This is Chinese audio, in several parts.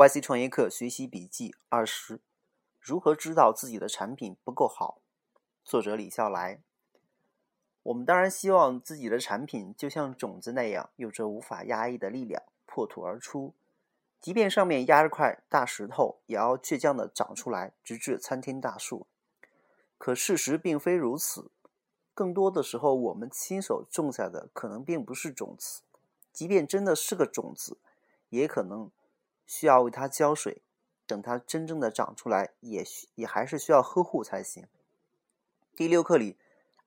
YC 创业课学习笔记二十：如何知道自己的产品不够好？作者李笑来。我们当然希望自己的产品就像种子那样，有着无法压抑的力量，破土而出。即便上面压着块大石头，也要倔强的长出来，直至参天大树。可事实并非如此，更多的时候，我们亲手种下的可能并不是种子，即便真的是个种子，也可能。需要为它浇水，等它真正的长出来，也需也还是需要呵护才行。第六课里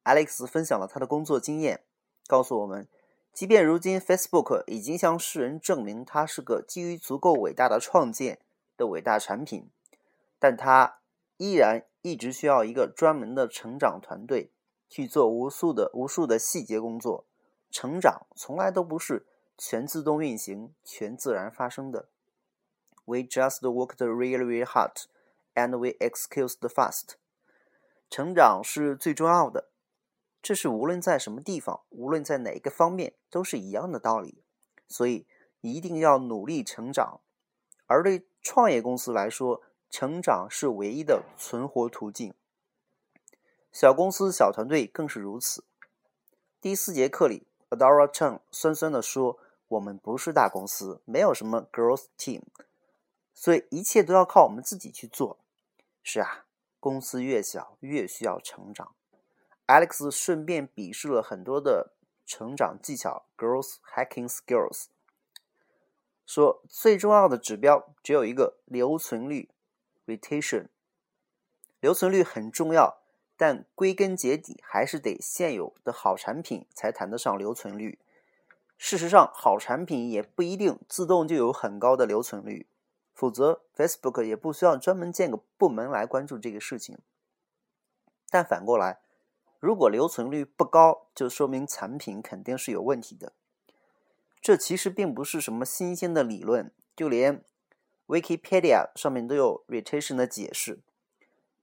，Alex 分享了他的工作经验，告诉我们，即便如今 Facebook 已经向世人证明它是个基于足够伟大的创建的伟大产品，但它依然一直需要一个专门的成长团队去做无数的无数的细节工作。成长从来都不是全自动运行、全自然发生的。We just worked really, really hard, and we excused fast. 成长是最重要的，这是无论在什么地方，无论在哪个方面，都是一样的道理。所以一定要努力成长。而对创业公司来说，成长是唯一的存活途径。小公司、小团队更是如此。第四节课里，Adora Chen 酸酸的说：“我们不是大公司，没有什么 growth team。”所以一切都要靠我们自己去做。是啊，公司越小越需要成长。Alex 顺便鄙视了很多的成长技巧 （growth hacking skills），说最重要的指标只有一个：留存率 （retention）。留存率很重要，但归根结底还是得现有的好产品才谈得上留存率。事实上，好产品也不一定自动就有很高的留存率。否则，Facebook 也不需要专门建个部门来关注这个事情。但反过来，如果留存率不高，就说明产品肯定是有问题的。这其实并不是什么新鲜的理论，就连 Wikipedia 上面都有 retention 的解释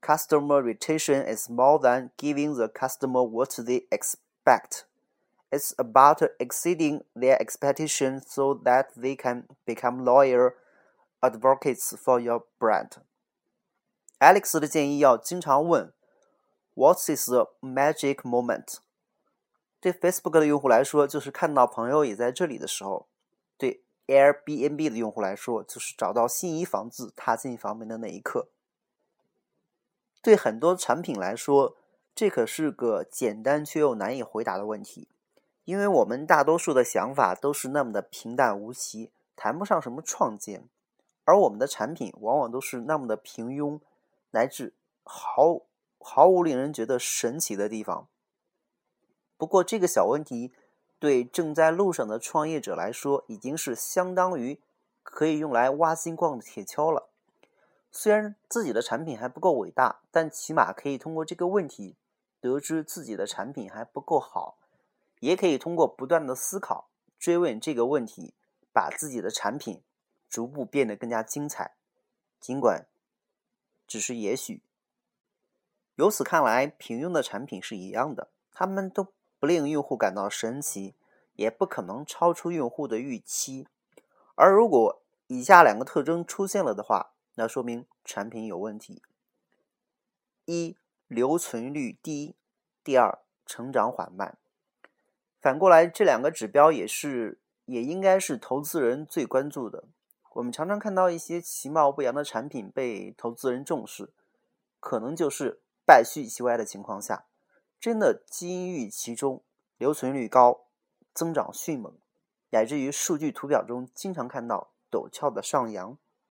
：Customer retention is more than giving the customer what they expect. It's about exceeding their expectations so that they can become loyal. Advocates for your brand. Alex 的建议要经常问：“What is the magic moment？” 对 Facebook 的用户来说，就是看到朋友也在这里的时候；对 Airbnb 的用户来说，就是找到心仪房子、踏进房门的那一刻。对很多产品来说，这可是个简单却又难以回答的问题，因为我们大多数的想法都是那么的平淡无奇，谈不上什么创建。而我们的产品往往都是那么的平庸，乃至毫毫无令人觉得神奇的地方。不过，这个小问题对正在路上的创业者来说，已经是相当于可以用来挖金矿的铁锹了。虽然自己的产品还不够伟大，但起码可以通过这个问题得知自己的产品还不够好，也可以通过不断的思考、追问这个问题，把自己的产品。逐步变得更加精彩，尽管只是也许。由此看来，平庸的产品是一样的，他们都不令用户感到神奇，也不可能超出用户的预期。而如果以下两个特征出现了的话，那说明产品有问题：一、留存率低；第二，成长缓慢。反过来，这两个指标也是，也应该是投资人最关注的。我们常常看到一些其貌不扬的产品被投资人重视，可能就是败絮其外的情况下，真的金玉其中，留存率高，增长迅猛，乃至于数据图表中经常看到陡峭的上扬。